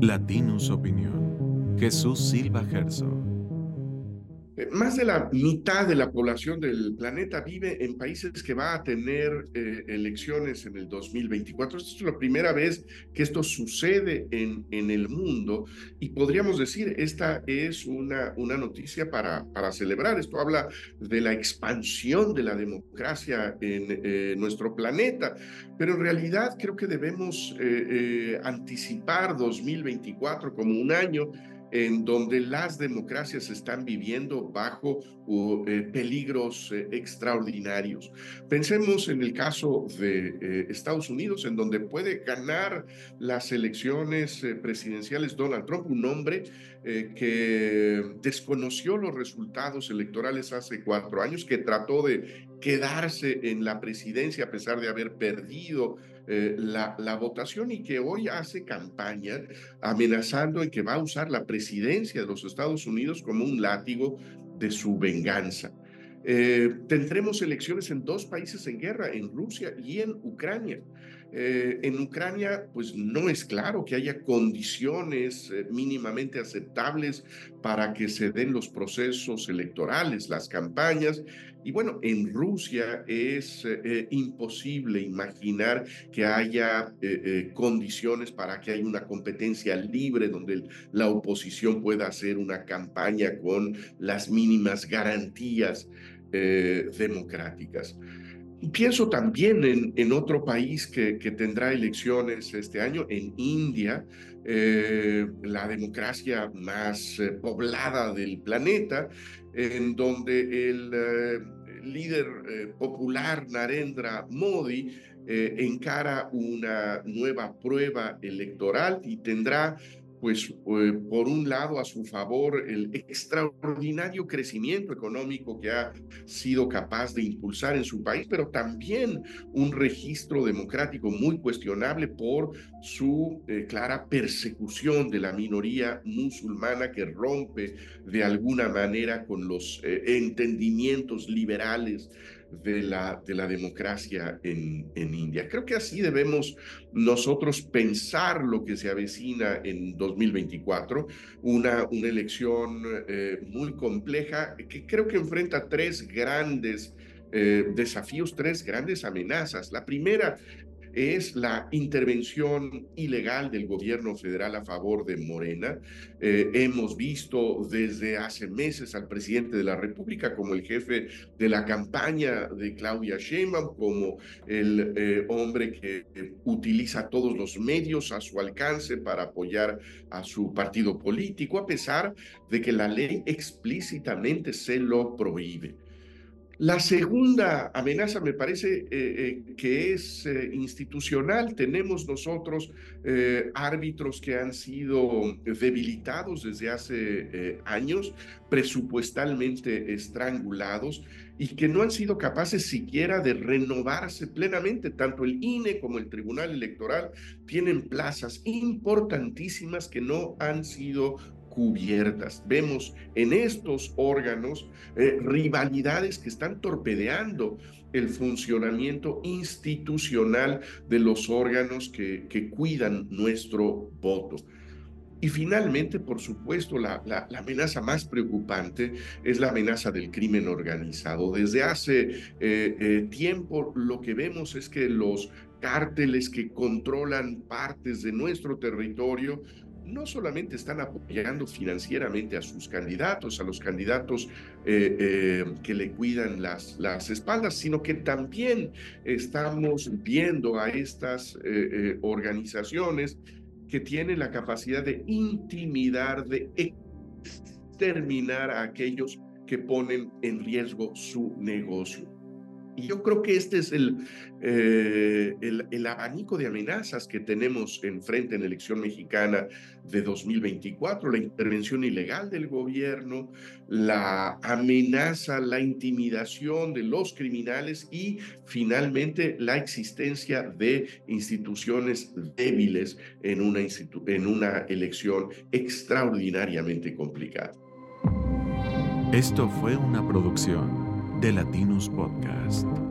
Latinus Opinión. Jesús Silva Gerso. Eh, más de la mitad de la población del planeta vive en países que va a tener eh, elecciones en el 2024. Esta es la primera vez que esto sucede en, en el mundo y podríamos decir, esta es una, una noticia para, para celebrar. Esto habla de la expansión de la democracia en eh, nuestro planeta, pero en realidad creo que debemos anticipar 2024 como un año en donde las democracias están viviendo bajo eh, peligros eh, extraordinarios. Pensemos en el caso de eh, Estados Unidos, en donde puede ganar las elecciones presidenciales Donald Trump, un hombre que desconoció los resultados electorales hace cuatro años, que trató de quedarse en la presidencia a pesar de haber perdido eh, la, votación y que hoy hace campaña amenazando en que va a usar la presidencia de los Estados Unidos como un látigo de su venganza. Eh, tendremos elecciones en dos países en guerra, en Rusia y en Ucrania. Eh, en Ucrania, pues no es claro que haya condiciones eh, mínimamente aceptables para que se den los procesos electorales, las campañas. Y bueno, en Rusia es imposible imaginar que haya condiciones para que haya una competencia libre donde la oposición pueda hacer una campaña con las mínimas garantías eh, Pienso también en, otro país que, tendrá elecciones este año, en India, eh, la democracia más eh, poblada del planeta, en donde el líder popular Narendra Modi encara una nueva prueba electoral y tendrá pues eh, por un lado a su favor el extraordinario crecimiento económico que ha sido capaz de impulsar en su país, pero también un registro democrático muy cuestionable por su eh, clara persecución de la minoría musulmana que rompe de alguna manera con los eh, entendimientos liberales de la, de la democracia en, en India. Creo que así debemos nosotros pensar lo que se avecina en 2024, una, una elección eh, muy compleja que creo que enfrenta tres grandes eh, desafíos, tres grandes amenazas. La primera es la intervención ilegal del gobierno federal a favor de Morena. Eh, hemos visto desde hace meses al presidente de la República como el jefe de la campaña de Claudia Sheinbaum, como el eh, hombre que utiliza todos los medios a su alcance para apoyar a su partido político, a pesar de que la ley explícitamente se lo prohíbe. La segunda amenaza me parece eh, eh, que es eh, institucional. Tenemos nosotros árbitros que han sido debilitados desde hace años, presupuestalmente estrangulados y que no han sido capaces siquiera de renovarse plenamente. Tanto el INE como el Tribunal Electoral tienen plazas importantísimas que no han sido cubiertas. Vemos en estos órganos eh, rivalidades que están torpedeando el funcionamiento institucional de los órganos que, que cuidan nuestro voto. Y finalmente, por supuesto, la, la, amenaza más preocupante es la amenaza del crimen organizado. Desde hace eh, eh, tiempo lo que vemos es que los cárteles que controlan partes de nuestro territorio no solamente están apoyando financieramente a sus candidatos, a los candidatos eh, eh, que le cuidan las, las espaldas, sino que también estamos viendo a estas eh, organizaciones que tienen la capacidad de intimidar, de exterminar a aquellos que ponen en riesgo su negocio. Y yo creo que este es el, eh, el, el, abanico de amenazas que tenemos enfrente en la elección mexicana de 2024, la intervención ilegal del gobierno, la amenaza, la intimidación de los criminales y finalmente la existencia de instituciones débiles en una, en una elección extraordinariamente complicada. Esto fue una producción de Latinos Podcast.